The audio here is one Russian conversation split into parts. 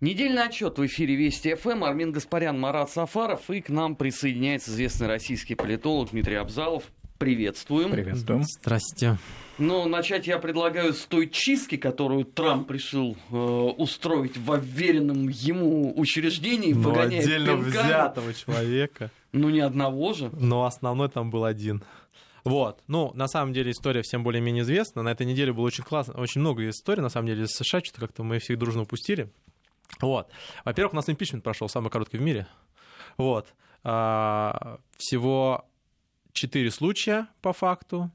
Недельный отчет в эфире Вести ФМ. Армин Гаспарян, Марат Сафаров. И к нам присоединяется известный российский политолог Дмитрий Абзалов. Приветствуем. Приветствуем. Здрасте. Но начать я предлагаю с той чистки, которую Трамп решил э, устроить в уверенном ему учреждении, Ну, выгоняя отдельно пинками. взятого человека. Ну, ни одного же. Но основной там был один. Вот. Ну, на самом деле история всем более-менее известна. На этой неделе было очень классно, очень много историй, на самом деле, из США, что-то как-то мы всех дружно упустили. Вот. Во-первых, у нас импичмент прошел самый короткий в мире. Вот. А, всего четыре случая по факту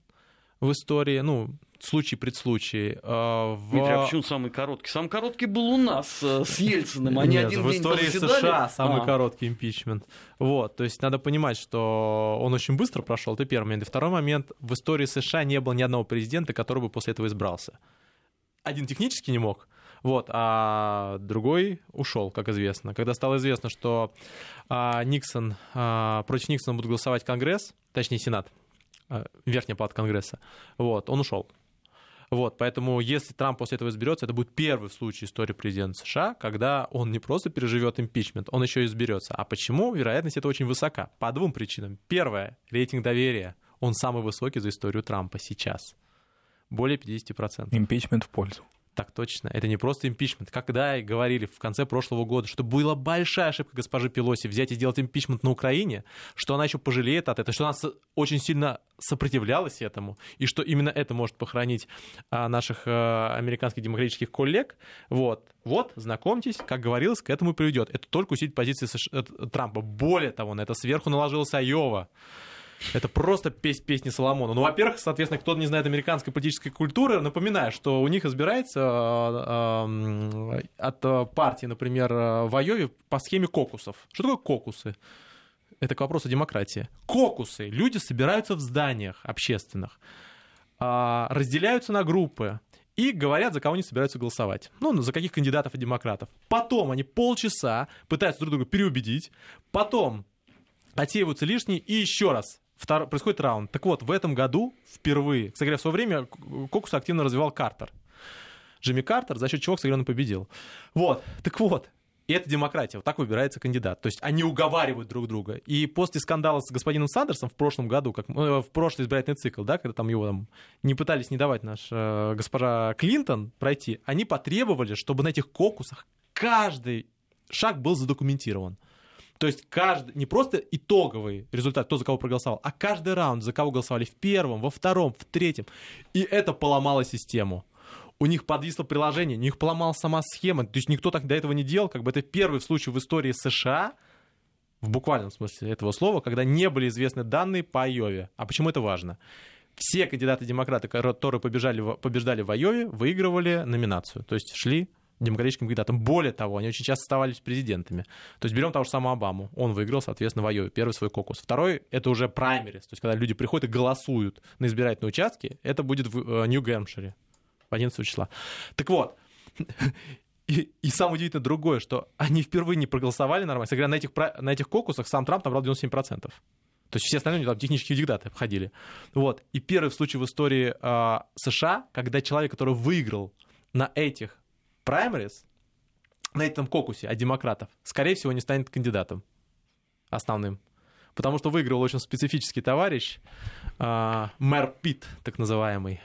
в истории. Ну, случай предслучай. А, в... Дмитрий, а почему самый короткий? Самый короткий был у нас э, с Ельциным. Они Нет, один в день истории. США самый А. короткий импичмент. Вот, то есть надо понимать, что он очень быстро прошел, это первый момент. И второй момент, в истории США не было ни одного президента, который бы после этого избрался. Один технически не мог, вот, а другой ушел, как известно. Когда стало известно, что а, Никсон, а, против Никсона будет голосовать Конгресс, точнее Сенат, а, Верхняя палата Конгресса, вот, он ушел. Вот, поэтому если Трамп после этого изберется, это будет первый случай истории президента США, когда он не просто переживет импичмент, он еще и изберется. А почему? Вероятность это очень высока. По двум причинам. Первое, рейтинг доверия. Он самый высокий за историю Трампа сейчас. Более 50%. Импичмент в пользу. Так точно. Это не просто импичмент. Когда говорили в конце прошлого года, что была большая ошибка госпожи Пелоси взять и сделать импичмент на Украине, что она еще пожалеет от этого, что она очень сильно сопротивлялась этому, и что именно это может похоронить а, наших а, американских демократических коллег. Вот. Вот, знакомьтесь, как говорилось, к этому приведет. Это только усилит позиции э, Трампа. Более того, на это сверху наложилась Айова. Это просто песнь песни Соломона. Ну, во-первых, соответственно, кто не знает американской политической культуры, напоминаю, что у них избирается э, э, от э, партии, например, в Айове по схеме кокусов. Что такое кокусы? Это к вопросу демократии. Кокусы. Люди собираются в зданиях общественных, а, разделяются на группы и говорят, за кого они собираются голосовать. Ну, за каких кандидатов и демократов. Потом они полчаса пытаются друг друга переубедить. Потом отсеиваются лишние и еще раз втор- происходит раунд. Так вот, в этом году впервые, кстати говоря, в свое время кокус активно развивал Картер. Джимми Картер, за счет чего, кстати говоря, он победил. Вот, так вот, и это демократия, вот так выбирается кандидат. То есть они уговаривают друг друга. И после скандала с господином Сандерсом в прошлом году, как, э, в прошлый избирательный цикл, да, когда там его там, не пытались не давать наш э, госпожа Клинтон пройти, они потребовали, чтобы на этих кокусах каждый шаг был задокументирован. То есть каждый, не просто итоговый результат, кто за кого проголосовал, а каждый раунд, за кого голосовали в первом, во втором, в третьем. И это поломало систему. У них подвисло приложение, у них поломалась сама схема. То есть никто так до этого не делал. Как бы это первый случай в истории США, в буквальном смысле этого слова, когда не были известны данные по Айове. А почему это важно? Все кандидаты-демократы, которые побежали, побеждали в Айове, выигрывали номинацию. То есть шли демократическим кандидатом. Более того, они очень часто оставались президентами. То есть берем того же самого Обаму. Он выиграл, соответственно, в Айове первый свой кокус. Второй — это уже праймерис. То есть когда люди приходят и голосуют на избирательные участки, это будет в э, Нью-Гэмпшире 11 числа. Так вот, и, и самое удивительное другое, что они впервые не проголосовали нормально. Говоря, на этих, на этих кокусах сам Трамп набрал 97%. То есть все остальные там технические диктаты обходили. Вот. И первый случай в истории э, США, когда человек, который выиграл на этих праймерис, на этом кокусе от демократов, скорее всего, не станет кандидатом основным. Потому что выиграл очень специфический товарищ, а, мэр Питт, так называемый,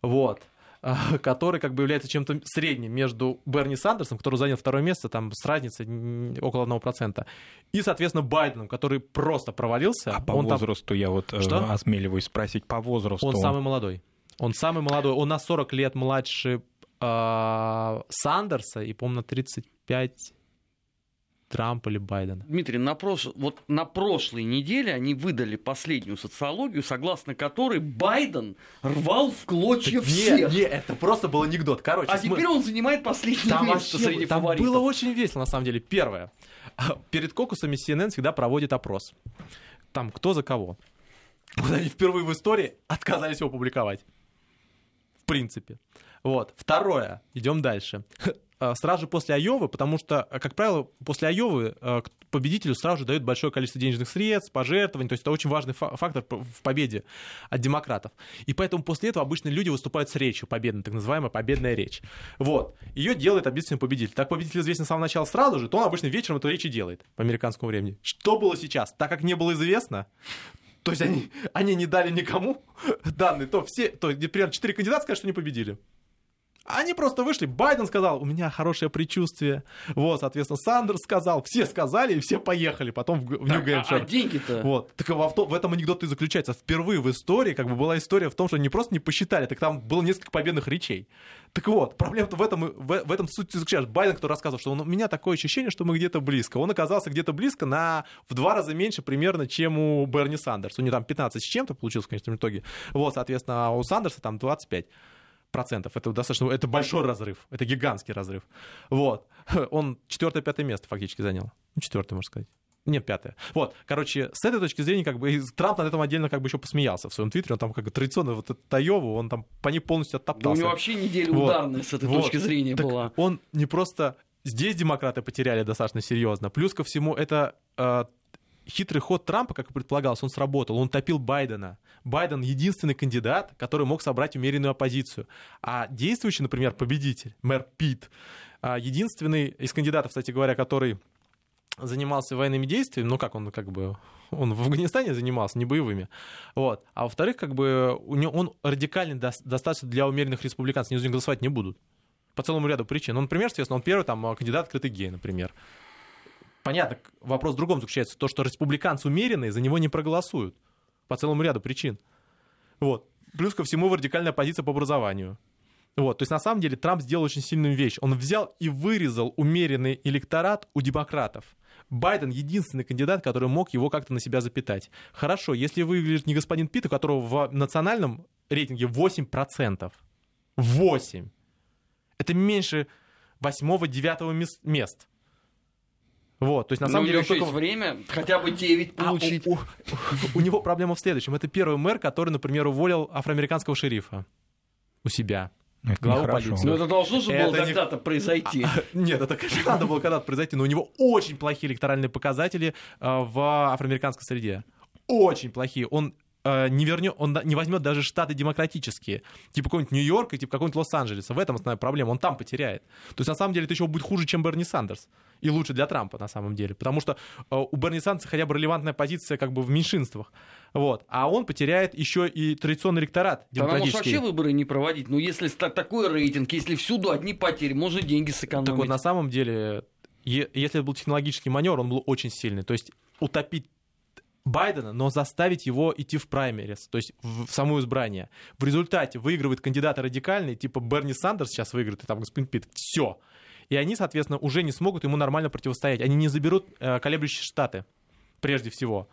вот, а, который как бы является чем-то средним между Берни Сандерсом, который занял второе место, там с разницей около 1%, и, соответственно, Байденом, который просто провалился. А по Он там- возрасту я вот э, Что? осмеливаюсь спросить, по возрасту он самый молодой. Он самый молодой. Он на 40 лет младше Сандерса и, по-моему, на 35 Трампа или Байдена. Дмитрий, на, прош... вот на прошлой неделе они выдали последнюю социологию, согласно которой Байден рвал в клочья Так всех. не, это просто был анекдот. Короче, А см- теперь он занимает последнее там, место вообще- среди там фаворитов. было очень весело, на самом деле. Первое. Перед кокусами CNN всегда проводит опрос. Там кто за кого. Вот они впервые в истории отказались его публиковать. В принципе. Вот. Второе. Идем дальше. э, сразу после Айовы, потому что, э, как правило, после Айовы к- победителю сразу же дают большое количество денежных средств, пожертвований, то есть это очень важный фа- фактор в победе от демократов. И поэтому после этого обычно люди выступают с речью победной, так называемая победная речь. Вот. Ее делает обычный победитель. Так победитель известен с самого начала сразу же, то он обычно вечером эту речь и делает по американскому времени. Что было сейчас? Так как не было известно, то есть они, они не дали никому данные, то все, то, например, четыре кандидата скажут, что не победили. Они просто вышли. Байден сказал, у меня хорошее предчувствие. Вот, соответственно, Сандерс сказал, все сказали, и все поехали потом в, в Так, а- Нью-Гэмпшир. а деньги-то? Вот. Так в, авто- в этом анекдот и заключается. Впервые в истории как бы была история в том, что не просто не посчитали, так там было несколько победных речей. Так вот, проблема-то в этом, в, в этом суть заключается. Байден, кто рассказывал, что он, у меня такое ощущение, что мы где-то близко. Он оказался где-то близко на в два раза меньше примерно, чем у Берни Сандерса. У него там 15 с чем-то получилось в конечном итоге. Вот, соответственно, а у Сандерса там 25 процентов. Это достаточно, это большой разрыв, это гигантский разрыв. Вот. Он четвертое-пятое место фактически занял. Ну, четвертое, можно сказать. Нет, пятое. Вот, короче, с этой точки зрения, как бы, и Трамп над этом отдельно как бы еще посмеялся в своем твиттере, он там как бы традиционно вот этот Таеву, он там по ней полностью Да у оттоптался. него вообще неделя Вот. ударная с этой Вот. точки зрения Так была. Он не просто здесь демократы потеряли достаточно серьезно. Плюс ко всему, это э, хитрый ход Трампа, как и предполагалось, он сработал. Он топил Байдена. Байден единственный кандидат, который мог собрать умеренную оппозицию. А действующий, например, победитель, мэр Пит, а, единственный из кандидатов, кстати говоря, который занимался военными действиями, ну как он как бы он в Афганистане занимался, не боевыми. Вот. А во-вторых, как бы у него, он радикальный дос- достаточно для умеренных республиканцев, они за него голосовать не будут. По целому ряду причин. Ну, например, соответственно, он первый там кандидат открытый гей, например. Понятно, вопрос в другом заключается. То, что республиканцы умеренные, за него не проголосуют. По целому ряду причин. Вот. Плюс ко всему радикальная позиция по образованию. Вот, то есть на самом деле Трамп сделал очень сильную вещь. Он взял и вырезал умеренный электорат у демократов. Байден единственный кандидат, который мог его как-то на себя запитать. Хорошо, если выиграет не господин Питт, у которого в национальном рейтинге 8%. 8. Это меньше 8-9 мест. Вот, то есть на Но самом у деле еще только- есть время хотя бы 9 а, получить. у, у- у него проблема в следующем. Это первый мэр, который, например, уволил афроамериканского шерифа у себя. Это Глава нехорошо. полиции. Но это должно же было Это не- когда-то произойти. Нет, это, конечно, надо было когда-то произойти, но у него очень плохие электоральные показатели э, в афроамериканской среде. Очень плохие. Он э, не вернет, он не возьмет даже штаты демократические, типа какой-нибудь Нью-Йорк и типа какой-нибудь Лос-Анджелеса. В этом основная проблема. Он там потеряет. То есть на самом деле это еще будет хуже, чем Берни Сандерс. И лучше для Трампа на самом деле. Потому что э, у Берни Сандерса хотя бы релевантная позиция как бы в меньшинствах. Вот. А он потеряет еще и традиционный электорат Да нам вообще выборы не проводить. Ну, если такой рейтинг, если всюду одни потери, можно деньги сэкономить. Так вот, на самом деле, если это был технологический маневр, он был очень сильный. То есть утопить Байдена, но заставить его идти в праймерис, то есть в, в само избрание. В результате выигрывает кандидаты радикальные, типа Берни Сандерс сейчас выиграет, и там господин Питт. Все. И они, соответственно, уже не смогут ему нормально противостоять. Они не заберут э, колеблющие штаты, прежде всего.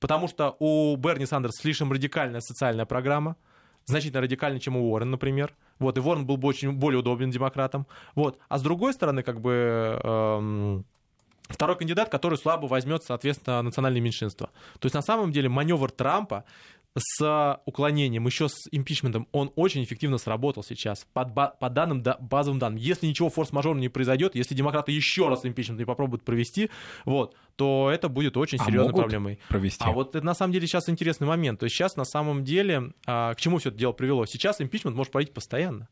Потому что у Берни Сандерса слишком радикальная социальная программа, значительно радикальнее, чем у Уоррена, например. Вот, и Уоррен был бы очень более удобен демократам. Вот. А с другой стороны, как бы эм, второй кандидат, который слабо возьмет, соответственно, национальные меньшинства. То есть, на самом деле, маневр Трампа с уклонением, еще с импичментом, он очень эффективно сработал сейчас. Под по данным, да, базовым данным. Если ничего форс-мажорного не произойдет, если демократы еще раз импичмент не попробуют провести, вот, то это будет очень А серьезной проблемой. провести. А вот это на самом деле сейчас интересный момент. То есть сейчас на самом деле а, к чему все это дело привело? Сейчас импичмент может проводить постоянно.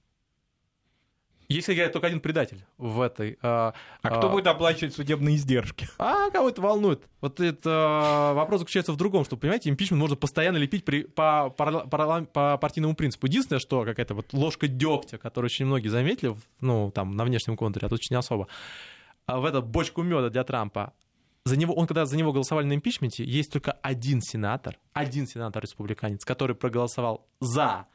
Если играет только один предатель в этой. а, А кто а, будет оплачивать судебные издержки? а кого это волнует? Вот это э, вопрос заключается в другом, что, понимаете, импичмент можно постоянно лепить при, по, парла- по партийному принципу. Единственное, что какая-то вот ложка дегтя, которую очень многие заметили, ну, там, на внешнем контуре, а тут очень особо, а в эту бочку меда для Трампа, за него, он когда за него голосовали на импичменте, есть только один сенатор, один сенатор-республиканец, который проголосовал за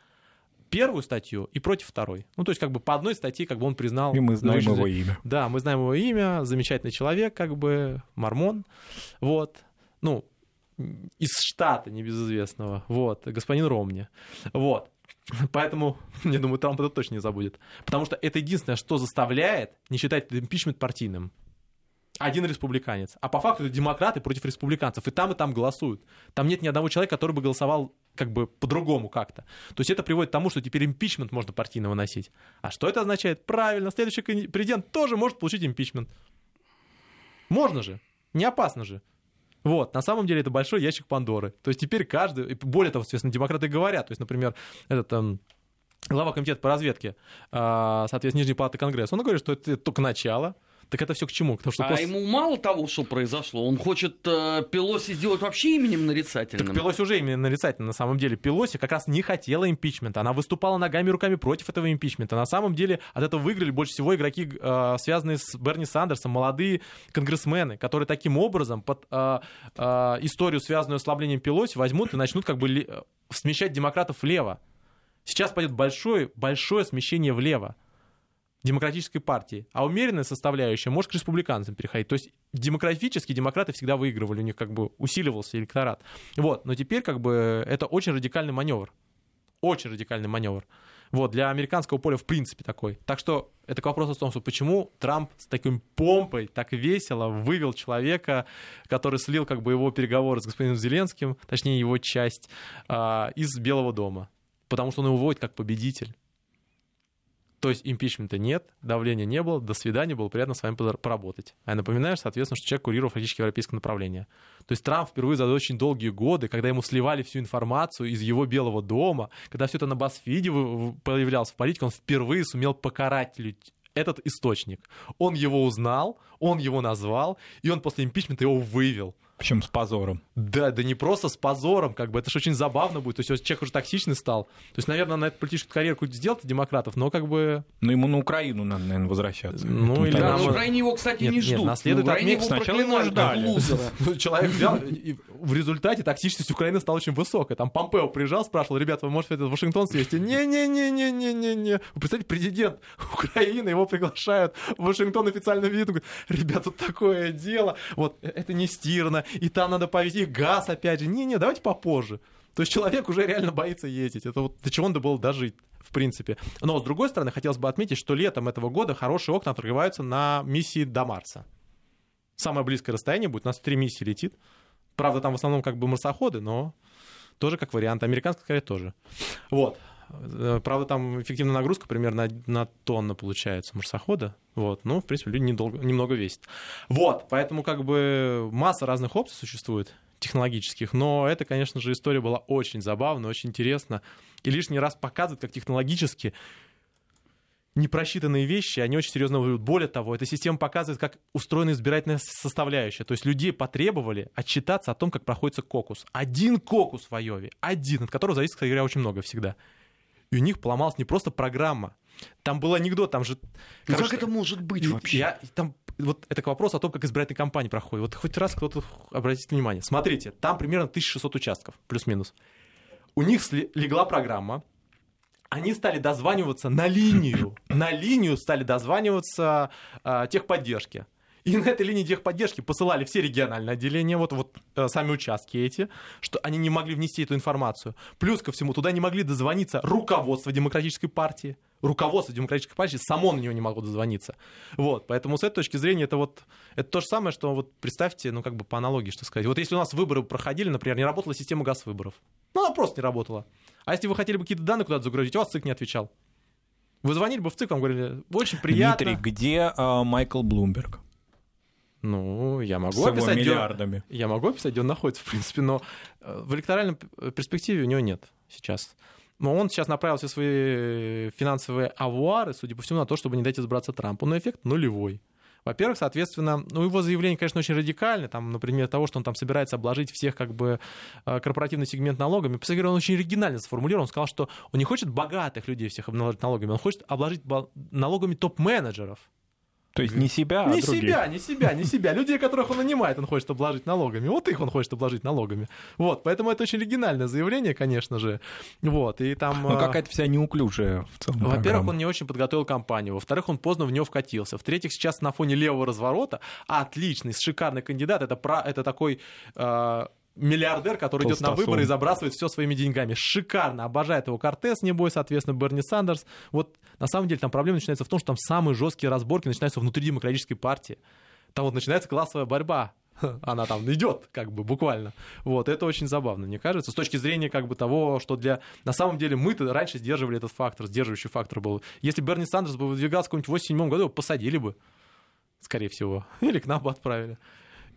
первую статью и против второй. Ну, то есть, как бы по одной статье, как бы он признал... И мы знаем нарушителя. его имя. Да, мы знаем его имя, замечательный человек, как бы, мормон, вот, ну, из штата небезызвестного, вот, господин Ромни, вот. Поэтому, я думаю, Трамп это точно не забудет. Потому что это единственное, что заставляет не считать импичмент партийным. Один республиканец. А по факту это демократы против республиканцев. И там, и там голосуют. Там нет ни одного человека, который бы голосовал как бы по-другому как-то. То есть это приводит к тому, что теперь импичмент можно партийно выносить. А что это означает? Правильно, следующий президент тоже может получить импичмент. Можно же. Не опасно же. Вот, на самом деле это большой ящик Пандоры. То есть теперь каждый, более того, соответственно, демократы говорят, то есть, например, этот там, глава комитета по разведке, а, соответственно, Нижней палаты Конгресса, он говорит, что это только начало, так это все к чему? Потому что а после... ему мало того, что произошло, он хочет э, Пелоси сделать вообще именем нарицательным. Так Пелоси уже именем нарицательным, на самом деле. Пелоси как раз не хотела импичмента. Она выступала ногами и руками против этого импичмента. На самом деле от этого выиграли больше всего игроки, э, связанные с Берни Сандерсом, молодые конгрессмены, которые таким образом под э, э, историю, связанную с ослаблением Пелоси, возьмут и начнут как бы ли, э, смещать демократов влево. Сейчас пойдет большое, большое смещение влево демократической партии, а умеренная составляющая может к республиканцам переходить. То есть демократически демократы всегда выигрывали, у них как бы усиливался электорат. Вот, но теперь как бы это очень радикальный маневр. Очень радикальный маневр. Вот, для американского поля в принципе такой. Так что это к вопросу о том, что почему Трамп с таким помпой, так весело вывел человека, который слил как бы его переговоры с господином Зеленским, точнее его часть, а, из Белого дома. Потому что он его выводит как победитель. То есть импичмента нет, давления не было, до свидания, было приятно с вами поработать. А я напоминаю, соответственно, что человек курировал фактически европейское направление. То есть Трамп впервые за очень долгие годы, когда ему сливали всю информацию из его Белого дома, когда все это на Басфиде появлялось в политике, он впервые сумел покарать этот источник. Он его узнал, он его назвал, и он после импичмента его вывел. Причем с позором. Да, да не просто с позором, как бы это же очень забавно будет. То есть человек уже токсичный стал. То есть, наверное, на эту политическую карьеру какую-то сделать демократов, но как бы... Ну, ему на Украину надо, наверное, возвращаться. Ну, или да, на Украине его, кстати, нет, не ждут. Нет, наследует отметить. Сначала его ждали. Ну, человек взял, и в результате токсичность Украины стала очень высокой. Там Помпео приезжал, спрашивал, ребята, вы можете в Вашингтон съездить? Не-не-не-не-не-не-не. Вы представляете, президент Украины, его приглашают в Вашингтон официально видно, говорит, ребята, тут такое дело, вот, э, это не стирно, и там надо повезти и газ опять же. Не-не, давайте попозже. То есть человек уже реально боится ездить. Это вот до чего надо было дожить, в принципе. Но, с другой стороны, хотелось бы отметить, что летом этого года хорошие окна открываются на миссии до Марса. Самое близкое расстояние будет, у нас три миссии летит. Правда, там в основном как бы марсоходы, но тоже как вариант. Американская, скорее, тоже. Вот. Э, правда, там эффективная нагрузка примерно на тонну получается марсохода. Вот. Ну, в принципе, люди недолго, немного весят. Вот. Поэтому как бы масса разных опций существует технологических, но это, конечно же, история была очень забавная, очень интересна, и лишний раз показывает, как технологически непросчитанные вещи, они очень серьезно выглядят. Более того, эта система показывает, как устроена избирательная составляющая. То есть людей потребовали отчитаться о том, как проходится кокус. Один кокус в Айове, один, от которого зависит, кстати говоря, очень много всегда и у них поломалась не просто программа. Там был анекдот, там же... Ну как это может быть вообще? Я, там, вот это к вопросу о том, как избирательная кампания проходит. Вот хоть раз кто-то обратит внимание. Смотрите, там примерно 1600 участков, плюс-минус. У них легла программа, они стали дозваниваться на линию. На линию стали дозваниваться э, техподдержки. И на этой линии техподдержки посылали все региональные отделения, вот, вот э, сами участки эти, что они не могли внести эту информацию. Плюс ко всему, туда не могли дозвониться руководство Демократической партии. Руководство Демократической партии само на него не могло дозвониться. Вот, поэтому с этой точки зрения это вот это то же самое, что вот представьте, ну как бы по аналогии, что сказать. Вот если у нас выборы проходили, например, не работала система газ выборов. Ну, она просто не работала. А если вы хотели бы какие-то данные куда-то загрузить, у вас ЦИК не отвечал. Вы звонили бы в ЦИК, вам говорили, очень приятно. Дмитрий, где э, Майкл Блумберг? Ну, я могу С описать, миллиардами. Где, я могу описать, где он находится, в принципе, но э, в электоральной перспективе у него нет сейчас. Но он сейчас направил все свои финансовые авуары, судя по всему, на то, чтобы не дать избраться Трампу. Но эффект нулевой. Во-первых, соответственно, ну, его заявление, конечно, очень радикальное, там, например, того, что он там собирается обложить всех как бы э, корпоративный сегмент налогами. По он очень оригинально сформулировал, он сказал, что он не хочет богатых людей всех обложить налогами, он хочет обложить налогами топ-менеджеров. То есть не себя, а Не других. себя, не себя, не себя. Людей, которых он нанимает, он хочет обложить налогами. Вот их он хочет обложить налогами. Вот, поэтому это очень оригинальное заявление, конечно же. Вот, и там... Ну, какая-то вся неуклюжая в целом Во-первых, программа. он не очень подготовил кампанию. Во-вторых, он поздно в нее вкатился. В-третьих, сейчас на фоне левого разворота отличный, шикарный кандидат. Это, про, это такой... Э, миллиардер, который идет на выборы и забрасывает все своими деньгами. Шикарно. Обожает его Кортес, небось, соответственно, Берни Сандерс. Вот на самом деле там проблема начинается в том, что там самые жесткие разборки начинаются внутри демократической партии. Там вот начинается классовая борьба. Она там идет, как бы, буквально. Вот, это очень забавно, мне кажется, с точки зрения, как бы, того, что для... На самом деле, мы-то раньше сдерживали этот фактор, сдерживающий фактор был. Если Берни Сандерс бы выдвигался в каком-нибудь 87 году, его посадили бы, скорее всего. Или к нам бы отправили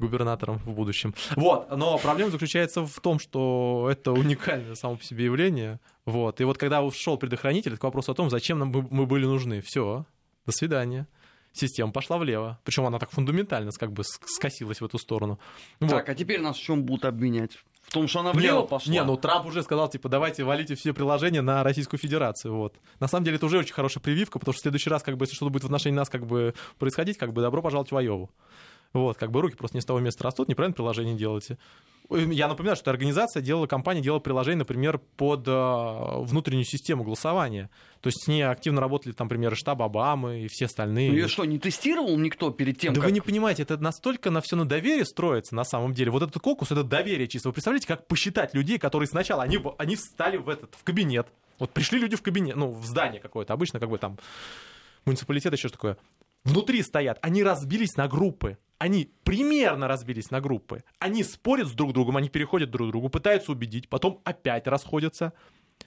губернатором в будущем. Вот, но проблема заключается в том, что это уникальное само по себе явление. Вот, и вот когда ушел предохранитель, это вопрос о том, зачем нам мы были нужны. Все, до свидания система пошла влево. Причем она так фундаментально как бы скосилась в эту сторону. Вот. Так, а теперь нас в чем будут обвинять? В том, что она влево не, пошла? Не, ну Трамп уже сказал, типа, давайте валите все приложения на Российскую Федерацию. Вот. На самом деле это уже очень хорошая прививка, потому что в следующий раз, как бы, если что-то будет в отношении нас как бы происходить, как бы добро пожаловать в Айову. Вот, как бы руки просто не с того места растут, неправильно приложение делаете. Я напоминаю, что организация делала, компания делала приложение, например, под э, внутреннюю систему голосования. То есть с ней активно работали, там, например, штаб Обамы и все остальные. Ну, ее что, не тестировал никто перед тем, Да как... вы не понимаете, это настолько на все на доверие строится на самом деле. Вот этот кокус, это доверие чисто. Вы представляете, как посчитать людей, которые сначала, они, они встали в этот, в кабинет. Вот пришли люди в кабинет, ну, в здание какое-то, обычно как бы там муниципалитет еще что такое. Внутри стоят, они разбились на группы они примерно разбились на группы. Они спорят с друг другом, они переходят друг к другу, пытаются убедить, потом опять расходятся.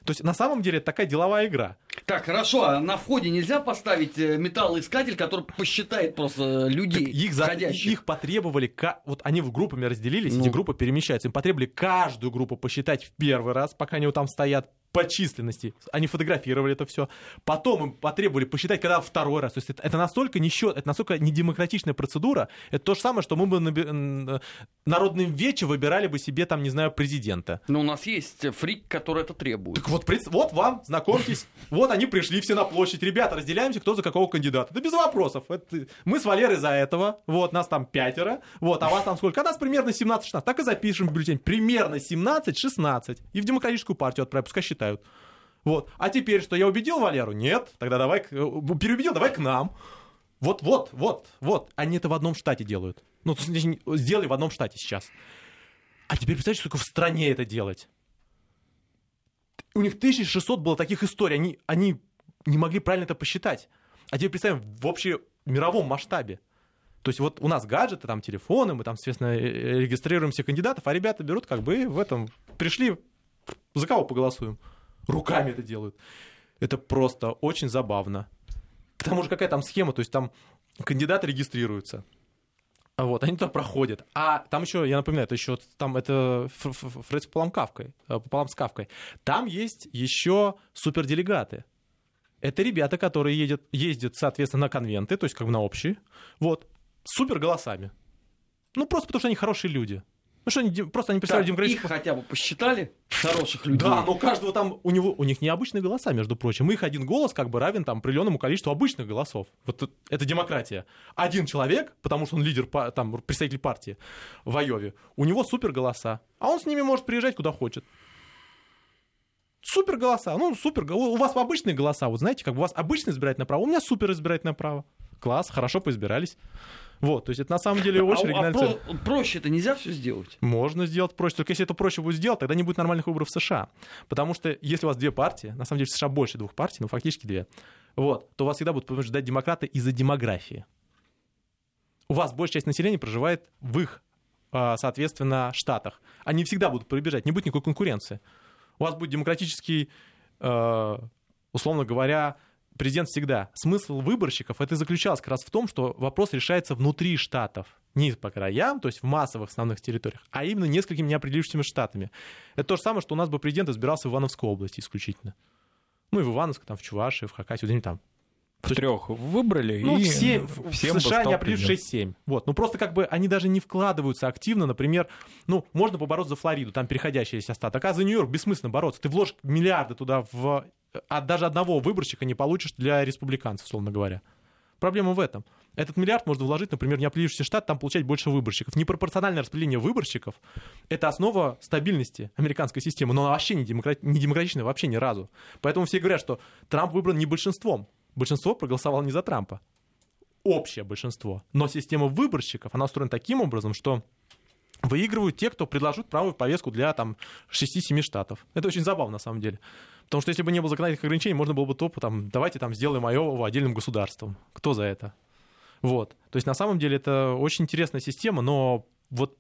То есть на самом деле это такая деловая игра. Так, хорошо, а на входе нельзя поставить э, металлоискатель, который посчитает просто людей так их, за, их потребовали, вот они в группами разделились, ну. эти группы перемещаются, им потребовали каждую группу посчитать в первый раз, пока они вот там стоят, по численности. Они фотографировали это все. Потом им потребовали посчитать, когда второй раз. То есть это, это настолько не счет, это настолько недемократичная процедура. Это то же самое, что мы бы на, народным вече выбирали бы себе там, не знаю, президента. Но у нас есть фрик, который это требует. Так вот, вот вам, знакомьтесь. Вот они пришли все на площадь. Ребята, разделяемся, кто за какого кандидата. Да без вопросов. Это, мы с Валерой за этого. Вот, нас там пятеро. Вот, а вас там сколько? А нас примерно 17-16. Так и запишем бюллетень. Примерно 17-16. И в демократическую партию отправим. Пускай считают считают. Вот. А теперь что, я убедил Валеру? Нет. Тогда давай, э, переубедил, давай к нам. Вот, вот, вот, вот. Они это в одном штате делают. Ну, сделали в одном штате сейчас. А теперь представьте, сколько в стране это делать. У них 1600 было таких историй. Они, они не могли правильно это посчитать. А теперь представим в общемировом масштабе. То есть вот у нас гаджеты, там телефоны, мы там, соответственно, э, э, регистрируем все кандидатов, а ребята берут как бы в этом, пришли, за кого поголосуем? Руками это делают. Это просто очень забавно. К тому же какая там схема, то есть там кандидаты регистрируются. Вот, они туда проходят. А там еще, я напоминаю, это еще там это Фред пополам, Кавкой, э, пополам с Кавкой. Там есть еще суперделегаты. Это ребята, которые едят, ездят, соответственно, на конвенты, то есть как бы на общие, вот, супер голосами. Ну, просто потому что они хорошие люди. Ну что, они, просто они представляют демократическую... Их хотя бы посчитали, хороших людей. Да, но каждого там, у, него, у них необычные голоса, между прочим. Их один голос как бы равен там определенному количеству обычных голосов. Вот это демократия. Один человек, потому что он лидер, там, представитель партии в Айове, у него супер голоса. А он с ними может приезжать куда хочет. Супер голоса. Ну, супер. У вас обычные голоса. Вот знаете, как бы у вас обычное избирательное право, у меня супер избирательное право. Класс, хорошо поизбирались. Вот, то есть это на самом деле очень а, оригинальная а про, проще это нельзя все сделать? Можно сделать проще, только если это проще будет сделать, тогда не будет нормальных выборов в США. Потому что если у вас две партии, на самом деле в США больше двух партий, но фактически две, вот, то у вас всегда будут побеждать демократы из-за демографии. У вас большая часть населения проживает в их, а, соответственно, штатах. Они всегда будут прибежать, не будет никакой конкуренции. У вас будет демократический, а, условно говоря, президент всегда. Смысл выборщиков это заключался как раз в том, что вопрос решается внутри штатов. Не по краям, то есть в массовых основных территориях, а именно несколькими неопределившимися штатами. Это то же самое, что у нас бы президент избирался в Ивановской области исключительно. Ну и в Ивановске, там, в Чувашии, в Хакасии, где-нибудь там. В трех выбрали, ну, и все, в США не определили 6-7. Вот. Ну, просто как бы они даже не вкладываются активно. Например, ну, можно побороться за Флориду, там переходящий есть остаток. А за Нью-Йорк бессмысленно бороться. Ты вложишь миллиарды туда в от даже одного выборщика не получишь для республиканцев, условно говоря. Проблема в этом. Этот миллиард можно вложить, например, в неопределившийся штат, там получать больше выборщиков. Непропорциональное распределение выборщиков — это основа стабильности американской системы, но она вообще не, демократ... не демократичная, вообще ни разу. Поэтому все говорят, что Трамп выбран не большинством. Большинство проголосовало не за Трампа. Общее большинство. Но система выборщиков, она устроена таким образом, что выигрывают те, кто предложит правую повестку для там 6-7 штатов. Это очень забавно, на самом деле. Потому что если бы не было законодательных ограничений, можно было бы топ, там, давайте там сделаем Айову отдельным государством. Кто за это? Вот. То есть на самом деле это очень интересная система, но вот,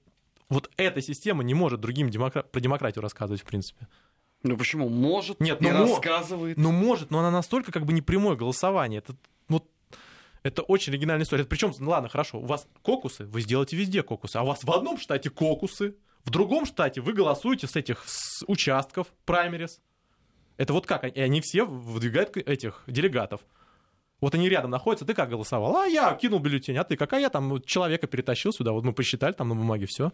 вот эта система не может другим демокра... про демократию рассказывать, в принципе. Ну почему? Может, Нет, и ну, рассказывает. Ну, может, но она настолько как бы непрямое голосование. Это, это очень оригинальная история. Причем, ну ладно, хорошо, у вас кокусы, вы сделаете везде кокусы, а у вас в одном штате кокусы, в другом штате вы голосуете с этих с участков праймерис. Это вот как? И они все выдвигают этих делегатов. Вот они рядом находятся, ты как голосовал? А я кинул бюллетень, а ты как? А я там человека перетащил сюда, вот мы посчитали там на бумаге, все.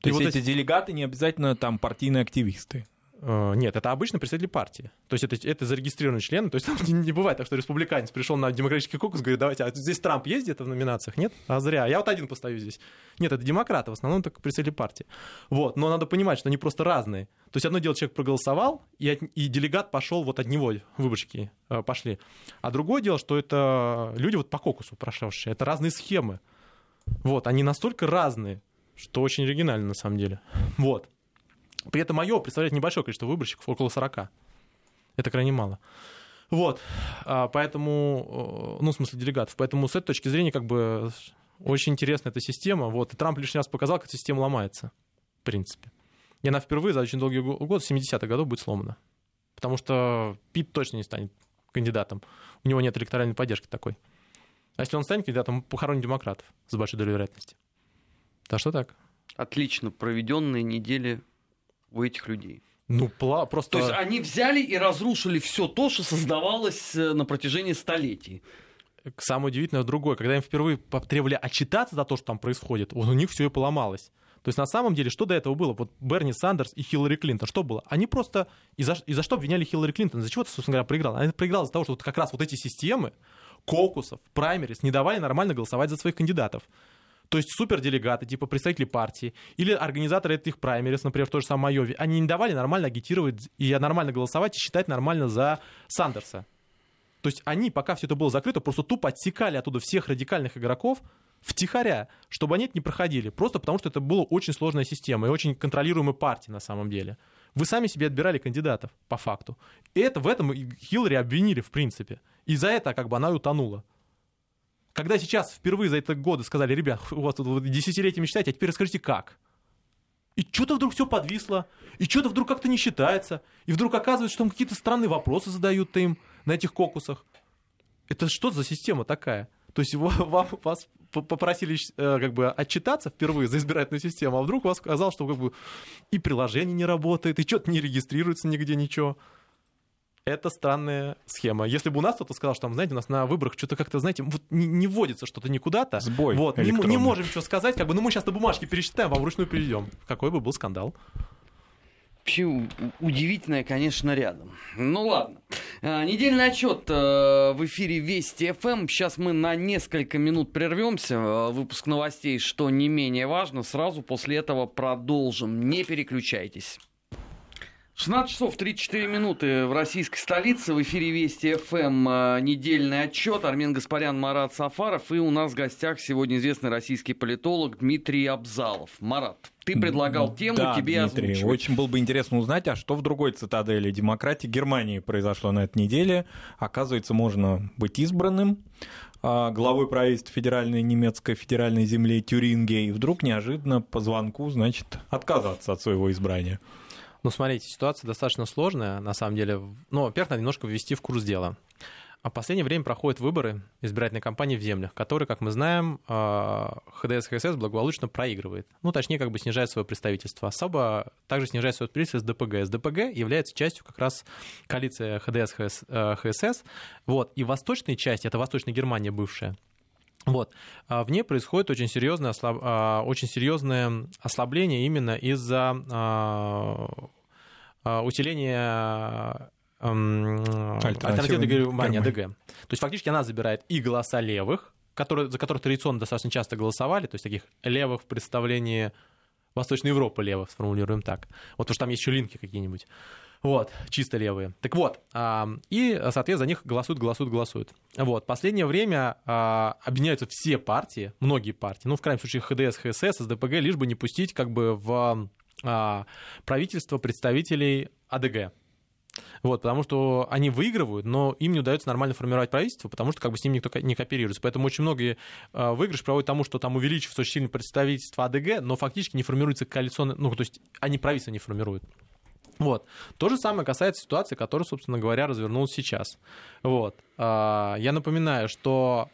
То есть эти делегаты не обязательно там партийные активисты. Э, Нет, это обычно представители партии. То есть это, это зарегистрированные члены. То есть там не, не бывает так, что республиканец пришел на демократический кокус говорит, давайте, а здесь Трамп есть где-то в номинациях? Нет? А зря. Я вот один постою здесь. Нет, это демократы, в основном только представители партии. Вот. Но надо понимать, что они просто разные. То есть одно дело, человек проголосовал, и, от- и делегат пошел вот от него, выборщики э, пошли. А другое дело, что это люди вот по кокусу прошедшие. Это разные схемы. Вот. Они настолько разные, что очень оригинально на самом деле. Вот. При этом мое представляет небольшое количество выборщиков, около 40. Это крайне мало. Вот, А, поэтому, э, ну, в смысле делегатов, поэтому с этой точки зрения, как бы, очень интересна эта система, вот, и Трамп лишний раз показал, как эта система ломается, в принципе. И она впервые за очень долгий го- год, 70-х годов, будет сломана. Потому что Пит точно не станет кандидатом. У него нет электоральной поддержки такой. А если он станет кандидатом, он похоронит демократов с большой долей вероятности. Так что так. Отлично проведенные недели у этих людей. Ну, пла- просто... То есть они взяли и разрушили все то, что создавалось э, на протяжении столетий. Самое удивительное другое, когда им впервые потребовали отчитаться за то, что там происходит, вот у них все и поломалось. То есть на самом деле, что до этого было? Вот Берни Сандерс и Хиллари Клинтон, что было? Они просто... И за, и за что обвиняли Хиллари Клинтон? За чего ты, собственно говоря, проиграл? Она проиграла из-за того, что вот как раз вот эти системы кокусов, праймерис не давали нормально голосовать за своих кандидатов. То есть суперделегаты, типа представители партии, или организаторы этих праймерис, например, в той же самой Майове, они не давали нормально агитировать и нормально голосовать и считать нормально за Сандерса. То есть они, пока все это было закрыто, просто тупо отсекали оттуда всех радикальных игроков втихаря, чтобы они это не проходили. Просто потому, что это была очень сложная система и очень контролируемая партия на самом деле. Вы сами себе отбирали кандидатов, по факту. И это в этом Хиллари обвинили, в принципе. И за это как бы она и утонула. Когда сейчас впервые за это годы сказали, ребят, у вас тут вот десятилетиями считаете, а теперь расскажите, как? И что-то вдруг все подвисло, и что-то вдруг как-то не считается, и вдруг оказывается, что там какие-то странные вопросы задают им на этих кокусах. Это что за система такая? То есть ва- вам, вас попросили э, как бы отчитаться впервые за избирательную систему, а вдруг у вас сказал, что как бы и приложение не работает, и что-то не регистрируется нигде ничего. Это странная схема. Если бы у нас кто-то сказал, что там, знаете, у нас на выборах что-то как-то, знаете, вот не, не вводится что-то никуда-то. Сбой Вот, не, не можем ничего сказать, как бы, ну мы сейчас на бумажке пересчитаем, вам вручную перейдем. Какой бы был скандал. Вообще удивительное, конечно, рядом. Ну ладно. А, Недельный отчет э, в эфире Вести ФМ. Сейчас мы на несколько минут прервемся. Э, Выпуск новостей, что не менее важно. Сразу после этого продолжим. Не переключайтесь. 16 часов 34 минуты в российской столице. В эфире Вести ФМ э, недельный отчет. Армен Гаспарян, Марат Сафаров. И у нас в гостях сегодня известный российский политолог Дмитрий Абзалов. Марат, ты предлагал тему, да, тебе Дмитрий, озвучивать. очень было бы интересно узнать, а что в другой цитадели демократии Германии произошло на этой неделе. Оказывается, можно быть избранным а, главой правительства федеральной немецкой федеральной земли Тюринге, и вдруг неожиданно по звонку, значит, отказаться от своего избрания. Ну, смотрите, ситуация достаточно сложная, на самом деле. Ну, во-первых, надо немножко ввести в курс дела. А в последнее время проходят выборы избирательной кампании в землях, которые, как мы знаем, а, ХДС ХСС благополучно проигрывает. Ну, точнее, как бы снижает свое представительство. Особо также снижает свое представительство с ДПГ. С ДПГ является частью как раз коалиции ХДС ХС- э, ХСС. Вот. И восточная часть, это Восточная Германия бывшая, вот. А В ней происходит очень серьезное, ослаб- а, очень серьезное ослабление именно из-за а, усиления альтернативной Германии, Германии. АДГ. То есть фактически она забирает и голоса левых, которые, за которых традиционно достаточно часто голосовали, то есть таких левых в представлении Восточной Европы левых, сформулируем так. Вот потому что там есть еще линки какие-нибудь. Вот, чисто левые. Так вот, и, соответственно, за них голосуют, голосуют, голосуют. Вот, последнее время а, объединяются все партии, многие партии, ну, в крайнем случае, ХДС, ХСС, СДПГ, лишь бы не пустить как бы в а, правительство представителей АДГ. Вот, потому что они выигрывают, но им не удается нормально формировать правительство, потому что как бы с ним никто не кооперируется. Поэтому очень многие э, выигрыши проводят тому, что там увеличивается очень сильно представительство АДГ, но фактически не формируется коалиционный, ну, то есть они правительство не формируют. Вот. То же самое касается ситуации, которая, собственно говоря, развернулась сейчас. Вот. А, я напоминаю, что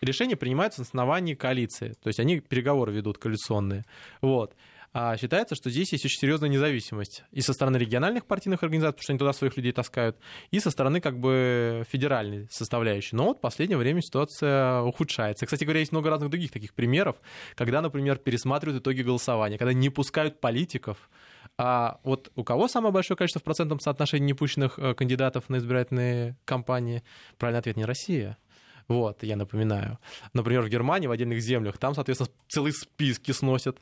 решения принимаются на основании коалиции, то есть они переговоры ведут коалиционные. Вот. А считается, что здесь есть очень серьезная независимость и со стороны региональных партийных организаций, потому что они туда своих людей таскают, и со стороны как бы федеральной составляющей. Но вот в последнее время ситуация ухудшается. Кстати говоря, есть много разных других таких примеров, когда, например, пересматривают итоги голосования, когда не пускают политиков, а вот у кого самое большое количество в процентном соотношении непущенных э, кандидатов на избирательные кампании? Правильный ответ не Россия. Вот, я напоминаю. Например, в Германии, в отдельных землях, там, соответственно, целые списки сносят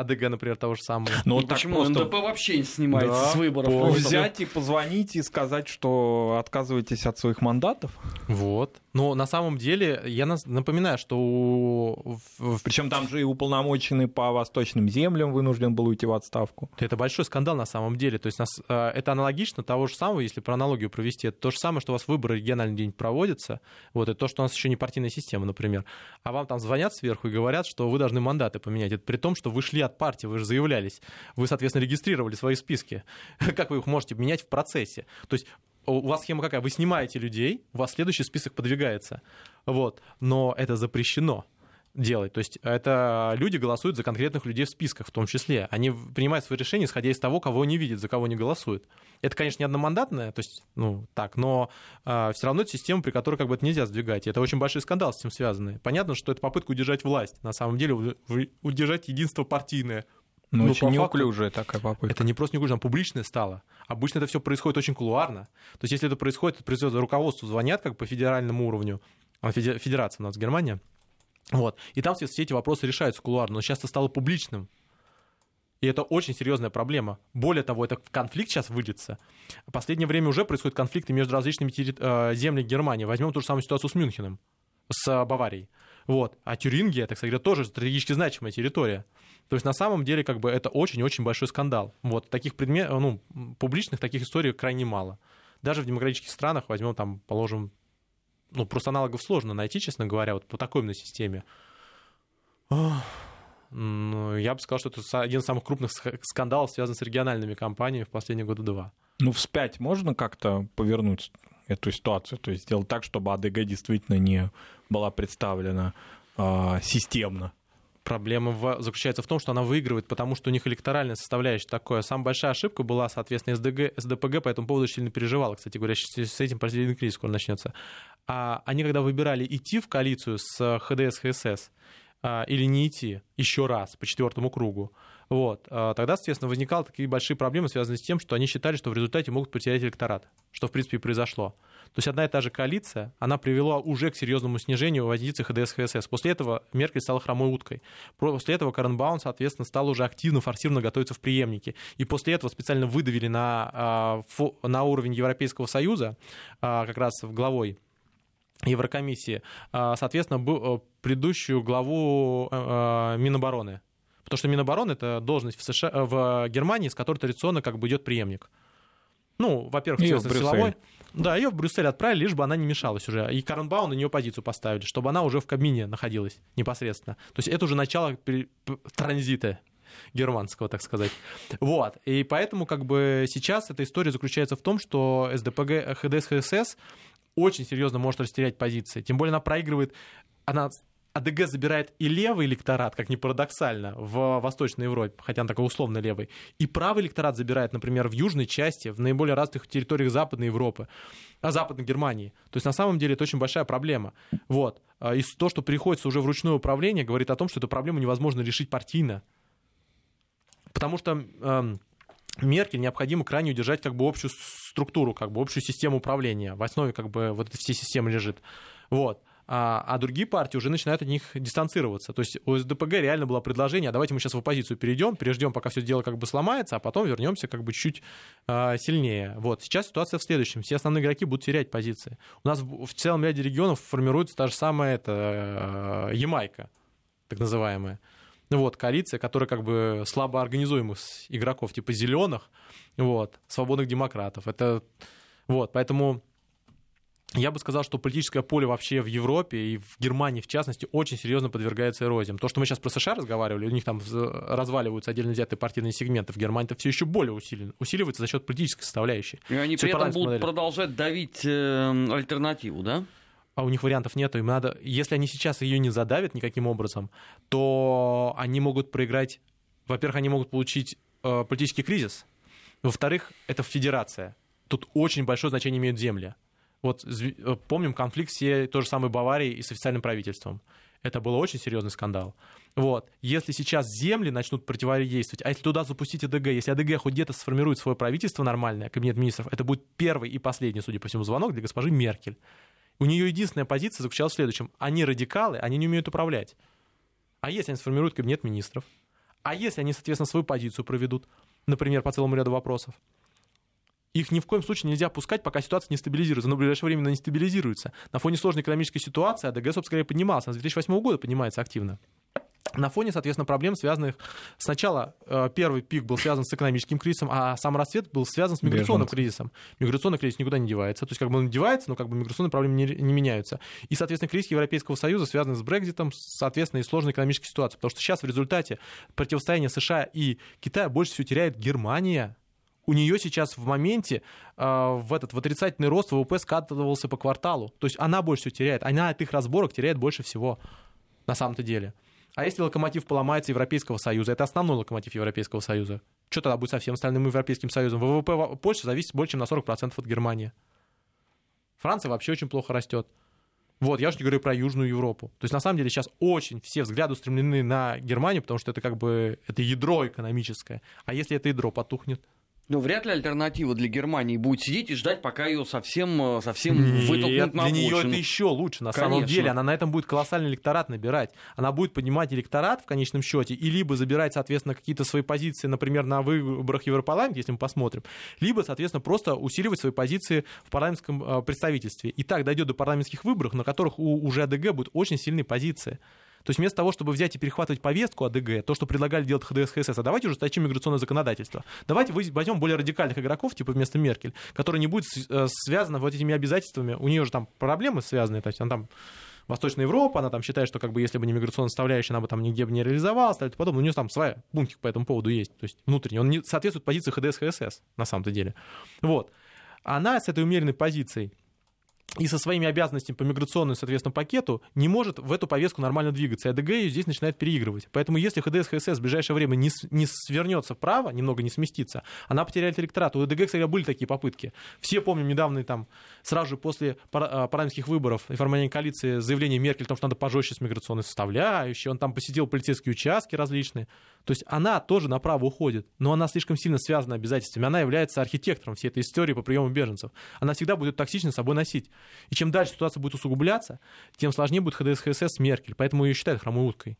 АДГ, например, того же самого. Ну, ну почему просто... НДП вообще не снимается да, с выборов? По... Взять и позвонить и сказать, что отказываетесь от своих мандатов? Вот. Но на самом деле, я напоминаю, что... У... Причем там же и уполномоченный по восточным землям вынужден был уйти в отставку. Это большой скандал на самом деле. То есть нас, э, это аналогично того же самого, если про аналогию провести. Это то же самое, что у вас выборы региональный день проводятся. Вот, это то, что у нас еще не партийная система, например. А вам там звонят сверху и говорят, что вы должны мандаты поменять. Это при том, что вы шли от партии, вы же заявлялись. Вы, соответственно, регистрировали свои списки. Как вы их можете менять в процессе? То есть у вас схема какая? Вы снимаете людей, у вас следующий список подвигается. Вот. Но это запрещено делать. То есть это люди голосуют за конкретных людей в списках в том числе. Они принимают свои решения, исходя из того, кого они видят, за кого они голосуют. Это, конечно, не одномандатное, то есть, ну, так, но э, а, все равно это система, при которой как бы это нельзя сдвигать. И это очень большой скандал с этим связанный. Понятно, что это попытка удержать власть. На самом деле удержать единство партийное ну, ну, очень неуклюжая такая попытка. Это не просто неуклюже, она публичная стала. Обычно это все происходит очень кулуарно. То есть, если это происходит, это происходит руководству звонят как по федеральному уровню. А, федерация у нас Германия. Вот. И там все эти вопросы решаются кулуарно, но сейчас это стало публичным. И это очень серьезная проблема. Более того, это конфликт сейчас выльется. В последнее время уже происходят конфликты между различными терри... Э, землями Германии. Возьмем ту же самую ситуацию с Мюнхеном, с э, Баварией. Вот. А Тюрингия, так сказать, тоже стратегически значимая территория. То есть на самом деле как бы это очень-очень большой скандал. Вот таких предметов, ну, публичных таких историй крайне мало. Даже в демократических странах, возьмем там, положим, ну, просто аналогов сложно найти, честно говоря, вот по такой именно системе. Ну, я бы сказал, что это один из самых крупных скандалов, связанных с региональными компаниями в последние года два. Ну, вспять можно как-то повернуть эту ситуацию, то есть сделать так, чтобы АДГ действительно не была представлена э, системно? Проблема в, заключается в том, что она выигрывает, потому что у них электоральная составляющая такое. Самая большая ошибка была, соответственно, СДГ, СДПГ по этому поводу сильно переживала. Кстати говоря, с этим президентный кризис скоро начнется. А они, когда выбирали идти в коалицию с ХДС, ХСС, а, или не идти еще раз по четвертому кругу, вот, а, тогда, соответственно, возникали такие большие проблемы, связанные с тем, что они считали, что в результате могут потерять электорат, что, в принципе, и произошло. То есть одна и та же коалиция, она привела уже к серьезному снижению позиций ХДС ХСС. После этого Меркель стала хромой уткой. После этого Каренбаун, соответственно, стал уже активно, форсированно готовиться в преемнике. И после этого специально выдавили на, а, на уровень Европейского Союза, а, как раз в главой Еврокомиссии, а, соответственно, э, предыдущую главу э, э, Минобороны. Потому что Минобороны — это должность в, США, в Германии, с которой традиционно как бы идет преемник. Ну, во-первых, силовой. Да, ее в Брюссель отправили, лишь бы она не мешалась уже. И Каренбаун на нее позицию поставили, чтобы она уже в кабине находилась непосредственно. То есть это уже начало транзита германского, так сказать. Вот. И поэтому как бы сейчас эта история заключается в том, что СДПГ, ХДС, ХСС очень серьезно может растерять позиции. Тем более она проигрывает, она АДГ забирает и левый электорат, как ни парадоксально, в Восточной Европе, хотя он такой условно левый, и правый электорат забирает, например, в южной части, в наиболее развитых территориях Западной Европы, а Западной Германии. То есть на самом деле это очень большая проблема. Вот. А и то, что приходится уже в ручное управление, говорит о том, что эту проблему невозможно решить партийно. Потому что Меркель необходимо крайне удержать как бы общую структуру, как бы общую систему управления. В основе как бы вот этой всей системы лежит. Вот а, а другие партии уже начинают от них дистанцироваться. То есть у СДПГ реально было предложение, а давайте мы сейчас в оппозицию перейдем, переждем, пока все дело как бы сломается, а потом вернемся как бы чуть а, сильнее. Вот. Сейчас ситуация в следующем. Все основные игроки будут терять позиции. У нас в, в целом ряде регионов формируется та же самая это, Ямайка, так называемая. Вот, коалиция, которая как бы слабо организуемых игроков, типа зеленых, вот, свободных демократов. Это вот, поэтому я бы сказал, что политическое поле вообще в Европе и в Германии, в частности, очень серьезно подвергается эрозиям. То, что мы сейчас про США разговаривали, у них там разваливаются отдельно взятые партийные сегменты. В Германии это все еще более усилен, усиливается за счет политической составляющей. И они Все при этом будут модели. продолжать давить э, альтернативу, да? А у них вариантов нет, им надо, если они сейчас ее не задавят никаким образом, то они могут проиграть, во-первых, они могут получить э, политический кризис, во-вторых, это федерация. Тут очень большое значение имеют земли. Вот э, помним конфликт всей той же самой Баварии и с официальным правительством. Это был очень серьезный скандал. Вот. Если сейчас земли начнут противодействовать, а если туда запустить АДГ, если АДГ хоть где-то сформирует свое правительство нормальное, кабинет министров, это будет первый и последний, судя по всему, звонок для госпожи Меркель. У нее единственная позиция заключалась в следующем. Они радикалы, они не умеют управлять. А если они сформируют кабинет министров? А если они, соответственно, свою позицию проведут, например, по целому ряду вопросов? Их ни в коем случае нельзя пускать, пока ситуация не стабилизируется. Но в ближайшее время она не стабилизируется. На фоне сложной экономической ситуации АДГ, собственно говоря, поднималась. Она с 2008 года поднимается активно. На фоне, соответственно, проблем, связанных... Сначала э, первый пик был связан с экономическим кризисом, а сам расцвет был связан с миграционным Беженцы. кризисом. Миграционный кризис никуда не девается. То есть как бы он девается, но как бы миграционные проблемы не, не меняются. И, соответственно, кризис Европейского Союза связан с Брекзитом, соответственно, и сложной экономической ситуацией. Потому что сейчас в результате противостояния США и Китая больше всего теряет Германия. У нее сейчас в моменте э, в этот в отрицательный рост ВВП скатывался по кварталу. То есть она больше всего теряет. Она от их разборок теряет больше всего на самом-то деле. А если локомотив поломается Европейского Союза, это основной локомотив Европейского Союза, что тогда будет со всем остальным Европейским Союзом? ВВП Польши зависит больше, чем на 40% от Германии. Франция вообще очень плохо растет. Вот, я уже не говорю про Южную Европу. То есть, на самом деле, сейчас очень все взгляды устремлены на Германию, потому что это как бы это ядро экономическое. А если это ядро потухнет? Но вряд ли альтернатива для Германии будет сидеть и ждать, пока ее совсем, э, совсем Нет, вытолкнут на для нее это еще лучше. На самом Конечно. деле, она на этом будет колоссальный электорат набирать. Она будет поднимать электорат в конечном счете и либо забирать, соответственно, какие-то свои позиции, например, на выборах Европарламента, если мы посмотрим, либо, соответственно, просто усиливать свои позиции в парламентском э, представительстве. И так дойдет до парламентских выборов, на которых у уже АДГ будут очень сильные позиции. То есть вместо того, чтобы взять и перехватывать повестку АДГ, то, что предлагали делать ХДС, ХСС, а давайте ужесточим миграционное законодательство. Давайте возьмем более радикальных игроков, типа вместо Меркель, которые не будут с- э, связаны вот этими обязательствами. У нее же там проблемы связаны, то есть она там Восточная Европа, она там считает, что как бы если бы не миграционная составляющая, она бы там нигде бы не реализовалась, и подобное. У нее там своя пунктик по этому поводу есть, то есть внутренний. Он не соответствует позиции ХДС, ХСС, на самом-то деле. Вот. Она с этой умеренной позицией и со своими обязанностями по миграционному, соответственно, пакету не может в эту повестку нормально двигаться. И АДГ ее здесь начинает переигрывать. Поэтому если ХДС, ХСС в ближайшее время не, не свернется вправо, немного не сместится, она потеряет электорат. У АДГ, кстати, были такие попытки. Все помним недавно там, сразу же после а, парламентских выборов и формирования коалиции заявление Меркель о том, что надо пожестче с миграционной составляющей. Он там посетил полицейские участки различные. То есть она тоже направо уходит, но она слишком сильно связана обязательствами. Она является архитектором всей этой истории по приему беженцев. Она всегда будет токсично с собой носить. И чем дальше ситуация будет усугубляться, тем сложнее будет ХДС ХСС с Меркель. Поэтому ее считают хромой уткой.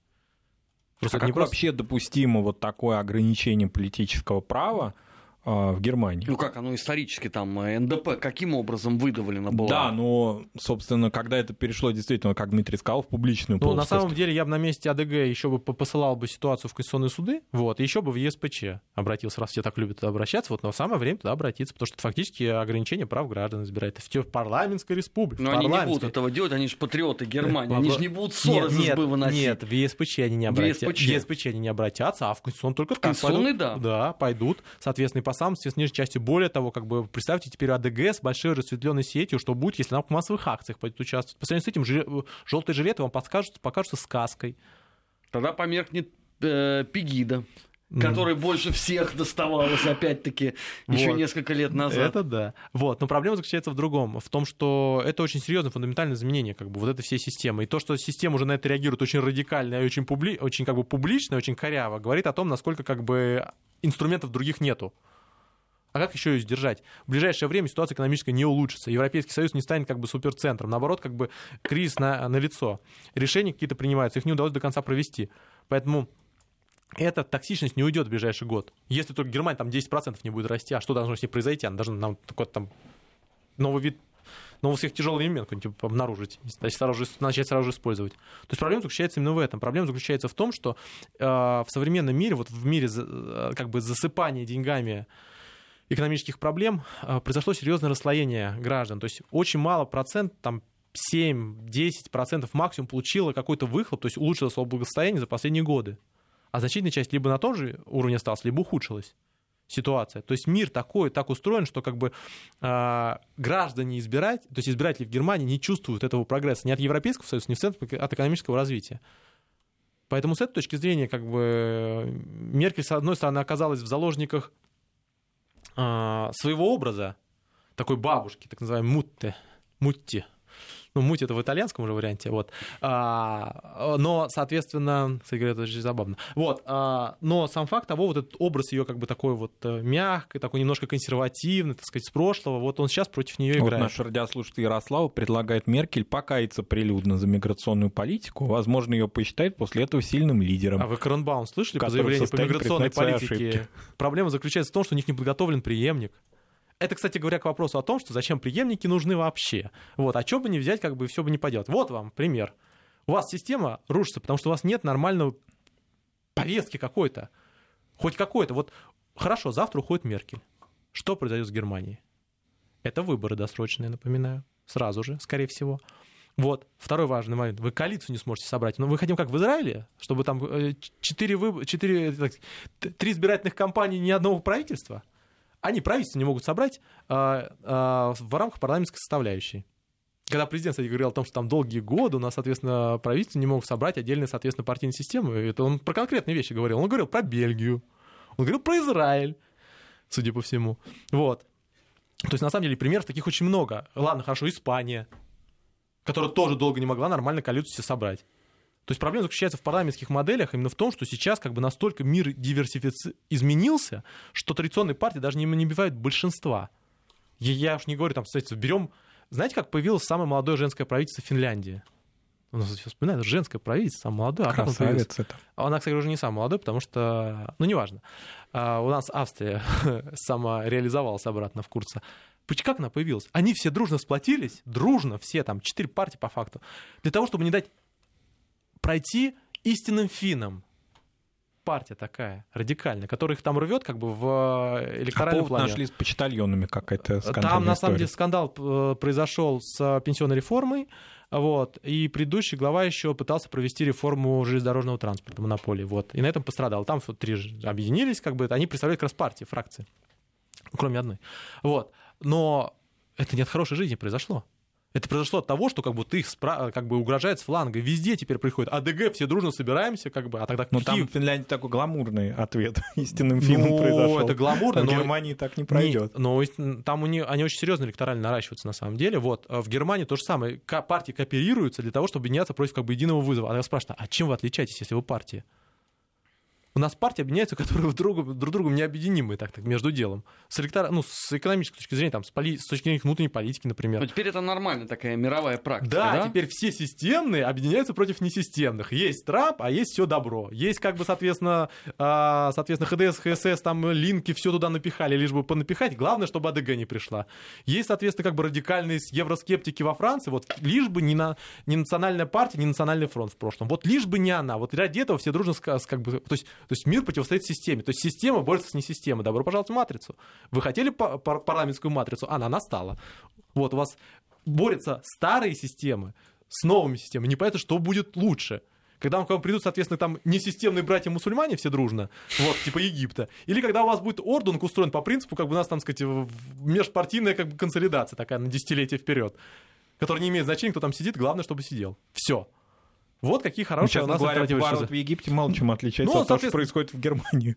Просто а как просто- вообще допустимо вот такое ограничение политического права в Германии? Ну как оно исторически там, э, НДП каким образом выдавлено было? Да, но, собственно, когда это перешло действительно, как Дмитрий сказал, в публичную Ну, на самом деле, я бы на месте АДГ еще бы по- посылал бы ситуацию в конституционные суды, вот, и еще бы в ЕСПЧ обратился, раз все так любят туда обращаться, вот, но самое время туда обратиться, потому что это фактически ограничение прав граждан избирает. Это в парламентской республике. Но они не будут этого делать, они же патриоты Германии, они же не будут ссоры нет, за нет, выносить. Нет, в ЕСПЧ они не В обратятся. В ЕСПЧ они не обратятся, а в Конституционный только так Конституционный, пойдут. да. Да, пойдут, соответственно, и по самым с нижней части. Более того, как бы представьте теперь АДГ с большой расцветленной сетью, что будет, если она в массовых акциях пойдет участвовать. По сравнению с этим, желтые жилеты вам подскажут, покажутся сказкой. Тогда померкнет э, Пегида, М. которой больше всех доставалось, опять-таки, еще Вот. несколько лет назад. Это да. Вот. Но проблема заключается в другом. В том, что это очень серьезное фундаментальное изменение как бы, вот этой всей системы. И то, что система уже на это реагирует очень радикально и очень, публи... очень как бы, публично, очень коряво, говорит о том, насколько как бы, инструментов других нету. А как еще ее сдержать? В ближайшее время ситуация экономическая не улучшится. Европейский Союз не станет как бы суперцентром. Наоборот, как бы кризис на, на лицо. Решения какие-то принимаются, их не удалось до конца провести. Поэтому эта токсичность не уйдет в ближайший год. Если только Германия там 10% не будет расти, а что должно с ней произойти? Она должна нам какой-то там новый вид но у всех тяжелый элемент какой-нибудь обнаружить, значит, сразу же, начать сразу же использовать. То есть проблема заключается именно в этом. Проблема заключается в том, что э, в современном мире, вот в мире э, как бы засыпания деньгами экономических проблем э, произошло серьезное расслоение граждан. То есть очень мало процент, там 7-10% максимум получила какой-то выхлоп, то есть улучшилось свое благосостояние за последние годы. А значительная часть либо на том же уровне осталась, либо ухудшилась ситуация. То есть мир такой, так устроен, что как бы э, граждане избирать, то есть избиратели в Германии не чувствуют этого прогресса ни от Европейского Союза, ни от экономического развития. Поэтому с этой точки зрения как бы Меркель, с одной стороны, оказалась в заложниках своего образа, такой бабушки, так называемой мутте, мутти, ну, муть это в итальянском уже варианте, вот. А, но, соответственно, кстати говоря, это очень забавно. Вот, а, но сам факт того, вот этот образ ее как бы такой вот э, мягкий, такой немножко консервативный, так сказать, с прошлого, вот он сейчас против нее играет. Вот наш радиослушатель Ярослав предлагает Меркель покаяться прилюдно за миграционную политику. Возможно, ее посчитает после этого сильным лидером. А вы Кронбаум слышали по заявлению по миграционной политике? Ошибки. Проблема заключается в том, что у них не подготовлен преемник это, кстати говоря, к вопросу о том, что зачем преемники нужны вообще. Вот, а что бы не взять, как бы все бы не поделать. Вот вам пример. У вас система рушится, потому что у вас нет нормального повестки какой-то. Хоть какой-то. Вот хорошо, завтра уходит Меркель. Что произойдет с Германией? Это выборы досрочные, напоминаю. Сразу же, скорее всего. Вот, второй важный момент. Вы коалицию не сможете собрать. Но мы хотим, как в Израиле, чтобы там 4, выб... 4 так, 3 избирательных кампании ни одного правительства – они правительство не могут собрать а, а, в рамках парламентской составляющей. Когда президент, кстати, говорил о том, что там долгие годы у нас, соответственно, правительство не могут собрать отдельные, соответственно, партийные системы, это он про конкретные вещи говорил. Он говорил про Бельгию, он говорил про Израиль, судя по всему. Вот. То есть, на самом деле, примеров таких очень много. Ладно, хорошо, Испания, которая тоже долго не могла нормально коалицию собрать. То есть проблема заключается в парламентских моделях именно в том, что сейчас как бы настолько мир диверсифици... изменился, что традиционные партии даже не набивают большинства. Я, я уж не говорю, там, кстати, берем... Знаете, как появилось самое молодое женское правительство Финляндии? У нас все вспоминают, женское правительство, самое молодое. А Красавец это. Она, кстати, уже не самая молодая, потому что, ну, неважно. А, у нас Австрия сама реализовалась обратно в Курца. Как она появилась? Они все дружно сплотились, дружно, все там, четыре партии по факту, для того, чтобы не дать пройти истинным финном. Партия такая радикальная, которая их там рвет как бы в э, электоральном а плане. нашли с почтальонами какая-то скандальная Там, на самом деле, скандал э, произошел с пенсионной реформой, вот, и предыдущий глава еще пытался провести реформу железнодорожного транспорта, монополии, вот, и на этом пострадал. Там вот, три объединились, как бы, они представляют как раз партии, фракции, кроме одной. Вот, но это не от хорошей жизни произошло. Это произошло от того, что как будто их спра- как бы угрожает с фланга. Везде теперь приходит АДГ, все дружно собираемся, как бы, а тогда Ну там в Финляндии такой гламурный ответ истинным финном ну, произошел. это гламурно, а но... в Германии так не пройдет. Но там у них, они очень серьезно электорально наращиваются на самом деле. Вот, а в Германии то же самое. Партии кооперируются для того, чтобы объединяться против как бы единого вызова. А я спрашиваю, а чем вы отличаетесь, если вы партия? У нас партии объединяются, которые друг, друг другом необъединимы, так, так между делом. С, электор... ну, с экономической точки зрения, там, с, поли... с точки зрения внутренней политики, например. Но теперь это нормальная такая мировая практика. Да, да, теперь все системные объединяются против несистемных. Есть Трамп, а есть все добро. Есть, как бы, соответственно, э, соответственно, ХДС, ХСС, там, линки, все туда напихали, лишь бы понапихать. Главное, чтобы АДГ не пришла. Есть, соответственно, как бы радикальные евроскептики во Франции, вот лишь бы не, на... не национальная партия, не национальный фронт в прошлом. Вот лишь бы не она. Вот ради этого все дружно, как бы, то есть, то есть мир противостоит системе. То есть система борется с несистемой. Добро пожаловать в матрицу. Вы хотели парламентскую матрицу? Она настала. Вот у вас борются старые системы с новыми системами. Не понятно, что будет лучше. Когда вам к вам придут, соответственно, там несистемные братья-мусульмане все дружно, вот, типа Египта, или когда у вас будет ордунг устроен по принципу, как бы у нас там, сказать, межпартийная как бы консолидация такая на десятилетия вперед, которая не имеет значения, кто там сидит, главное, чтобы сидел. Все. Вот какие хорошие ну, у нас говоря, поворот в Египте мало чем отличается ну, от того, что происходит в Германии.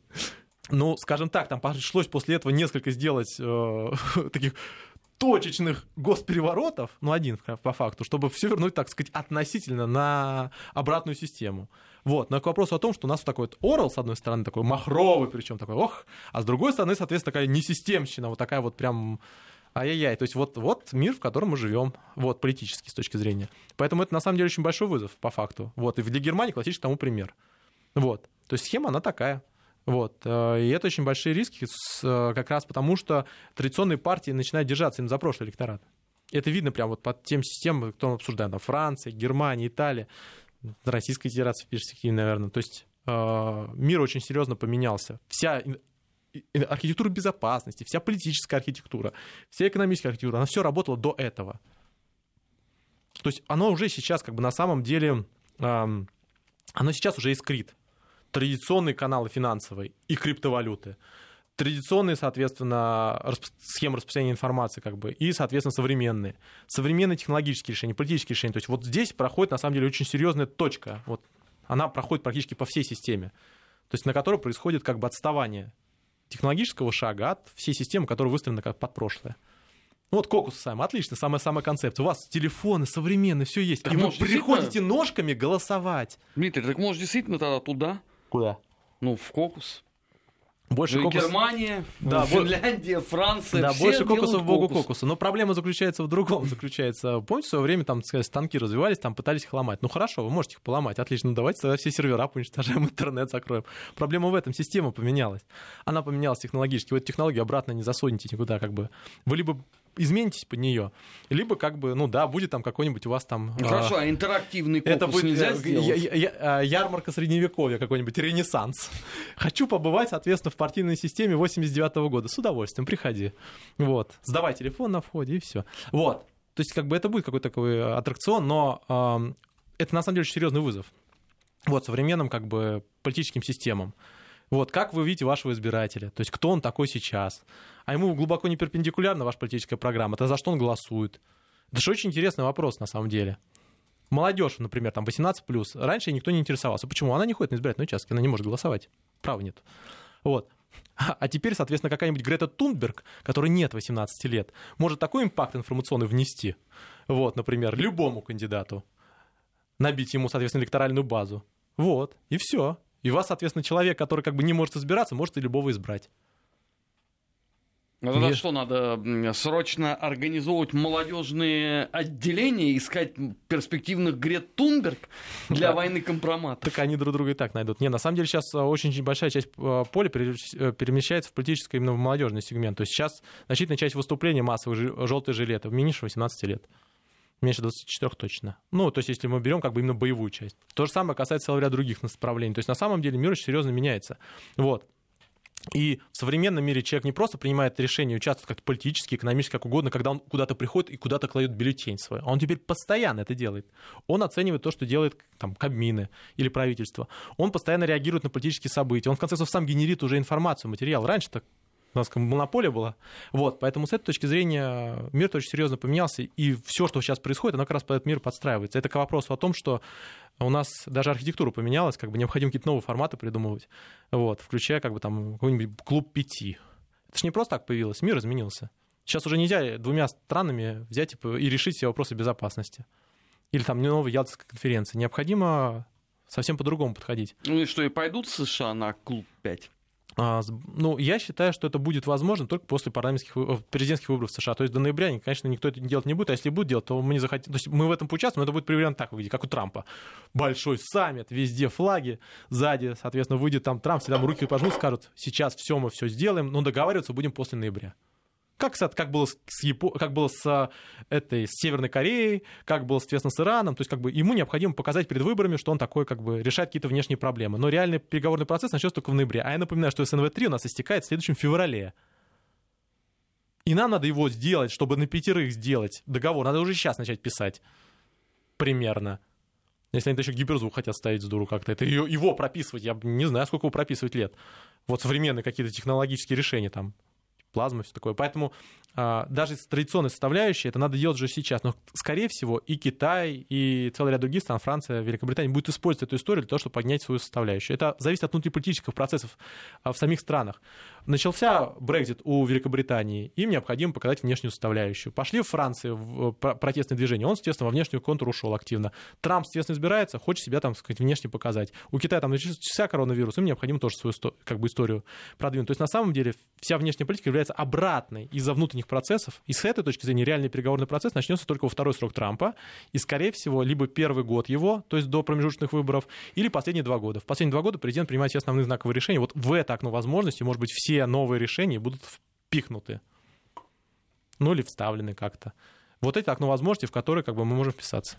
Ну, скажем так, там пришлось после этого несколько сделать э, таких точечных госпереворотов, ну, один по факту, чтобы все вернуть, так сказать, относительно на обратную систему. Вот, но к вопросу о том, что у нас вот такой вот орел, с одной стороны, такой махровый, причем такой, ох, а с другой стороны, соответственно, такая несистемщина, вот такая вот прям Ай-яй-яй. То есть вот, вот мир, в котором мы живем, вот, политически с точки зрения. Поэтому это на самом деле очень большой вызов, по факту. Вот, и для Германии классический тому пример. Вот. То есть схема, она такая. Вот. Э, и это очень большие риски, э, как раз потому, что традиционные партии начинают держаться им за прошлый электорат. Это видно прямо вот под тем системам, кто мы обсуждаем, там, Франция, Германия, Италия, Российская Федерация в перспективе, наверное. То есть э, мир очень серьезно поменялся. Вся архитектура безопасности, вся политическая архитектура, вся экономическая архитектура, она все работала до этого. То есть оно уже сейчас как бы на самом деле, э, оно сейчас уже искрит. Традиционные каналы финансовые и криптовалюты – традиционные, соответственно, схемы распространения информации, как бы, и, соответственно, современные. Современные технологические решения, политические решения. То есть вот здесь проходит, на самом деле, очень серьезная точка. Вот она проходит практически по всей системе. То есть на которой происходит как бы отставание технологического шага от всей системы, которая выстроена как под прошлое. Ну вот кокус сам, отлично, самая-самая концепция. У вас телефоны современные, все есть. Так и вы приходите действительно... ножками голосовать. Дмитрий, так может действительно тогда туда? Куда? Ну, в кокус. Больше ну, кокус... Германия, да, Финляндия, Франция. Да, больше кокусов богу кокуса. Но проблема заключается в другом. Заключается, помните, в свое время там, сказать, станки развивались, там пытались их ломать. Ну хорошо, вы можете их поломать. Отлично, ну давайте тогда все сервера уничтожаем, интернет закроем. Проблема в этом, система поменялась. Она поменялась технологически. Вы эту технологию обратно не засунете никуда, как бы. Вы либо изменитесь под нее, либо как бы, ну да, будет там какой-нибудь у вас там... Ну, хорошо, а интерактивный кокус это будет, нельзя сделать? Я, я, я, а, ярмарка средневековья какой-нибудь, ренессанс. Хочу побывать, соответственно, в партийной системе 89 -го года. С удовольствием, приходи. Вот. Сдавай телефон на входе и все. Вот. То есть как бы это будет какой-то такой аттракцион, но э, это на самом деле очень серьезный вызов. Вот, современным как бы политическим системам. Вот, как вы видите вашего избирателя? То есть, кто он такой сейчас? А ему глубоко не перпендикулярна ваша политическая программа. Это за что он голосует? Это же очень интересный вопрос, на самом деле. Молодежь, например, там 18+, раньше никто не интересовался. Почему? Она не ходит на избирательные участки, она не может голосовать. Права нет. Вот. А теперь, соответственно, какая-нибудь Грета Тунберг, которой нет 18 лет, может такой импакт информационный внести, вот, например, любому кандидату, набить ему, соответственно, электоральную базу. Вот, и все. И вас, соответственно, человек, который как бы не может избираться, может и любого избрать. Ну тогда Мне... что, надо срочно организовывать молодежные отделения, искать перспективных Грет Тунберг для да. войны компромата? Так они друг друга и так найдут. Не, на самом деле сейчас очень большая часть э, поля э, перемещается в политическое именно в молодежный сегмент. То есть сейчас значительная часть выступлений массовых желтые жилеты меньше 18 лет. Меньше 24 точно. Ну, то есть, если мы берем как бы именно боевую часть. То же самое касается целого ряда других направлений. То есть, на самом деле, мир очень серьезно меняется. Вот. И в современном мире человек не просто принимает решение участвовать как политически, экономически, как угодно, когда он куда-то приходит и куда-то кладет бюллетень свой. Он теперь постоянно это делает. Он оценивает то, что делает там, Кабмины или правительство. Он постоянно реагирует на политические события. Он, в конце концов, сам генерит уже информацию, материал. Раньше-то у нас монополия была. Вот, поэтому с этой точки зрения мир очень серьезно поменялся, и все, что сейчас происходит, оно как раз под этот мир подстраивается. Это к вопросу о том, что у нас даже архитектура поменялась, как бы необходимо какие-то новые форматы придумывать, вот, включая как бы там какой-нибудь клуб пяти. Это же не просто так появилось, мир изменился. Сейчас уже нельзя двумя странами взять типа, и решить все вопросы безопасности. Или там не новая Ялтинская конференция. Необходимо совсем по-другому подходить. Ну и что, и пойдут США на клуб 5? А, ну, я считаю, что это будет возможно только после парламентских, президентских выборов в США. То есть до ноября, конечно, никто это делать не будет, а если будет делать, то мы не захотим. То есть мы в этом поучаствуем, но это будет примерно так выглядеть, как у Трампа. Большой саммит, везде флаги, сзади, соответственно, выйдет там Трамп, всегда руки пожмут, скажут, сейчас все мы все сделаем, но договариваться будем после ноября. Как, как, было с Япо... как было с, этой, с Северной Кореей, как было, соответственно, с Ираном. То есть как бы, ему необходимо показать перед выборами, что он такой как бы, решает какие-то внешние проблемы. Но реальный переговорный процесс начнется только в ноябре. А я напоминаю, что СНВ-3 у нас истекает в следующем феврале. И нам надо его сделать, чтобы на пятерых сделать договор. Надо уже сейчас начать писать. Примерно. Если они еще гиперзвук хотят ставить с дуру как-то, это его прописывать, я не знаю, сколько его прописывать лет. Вот современные какие-то технологические решения там, плазма, все такое. Поэтому даже с традиционной составляющей это надо делать уже сейчас. Но, скорее всего, и Китай, и целый ряд других стран, Франция, Великобритания, будут использовать эту историю для того, чтобы поднять свою составляющую. Это зависит от внутриполитических процессов а, в самих странах. Начался Брекзит у Великобритании, им необходимо показать внешнюю составляющую. Пошли в Франции в протестное движение, он, естественно, во внешнюю контур ушел активно. Трамп, естественно, избирается, хочет себя там, сказать, внешне показать. У Китая там начался коронавирус, им необходимо тоже свою как бы, историю продвинуть. То есть, на самом деле, вся внешняя политика является обратной из-за внутренних процессов. И с этой точки зрения реальный переговорный процесс начнется только во второй срок Трампа. И, скорее всего, либо первый год его, то есть до промежуточных выборов, или последние два года. В последние два года президент принимает все основные знаковые решения. Вот в это окно возможности, может быть, все новые решения будут впихнуты. Ну или вставлены как-то Вот это окно возможностей, в которое как бы, мы можем вписаться.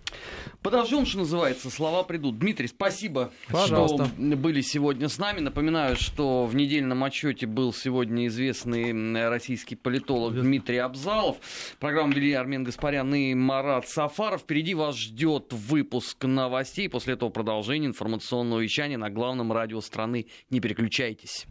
Подождем, что называется, слова придут. Дмитрий, спасибо, Пожалуйста. что были сегодня с нами. Напоминаю, что в недельном отчете был сегодня известный российский политолог Дмитрий Абзалов. Программу вели Армен Гаспарян и Марат Сафаров. Впереди вас ждет выпуск новостей. После этого продолжение информационного вещания на главном радио страны. Не переключайтесь.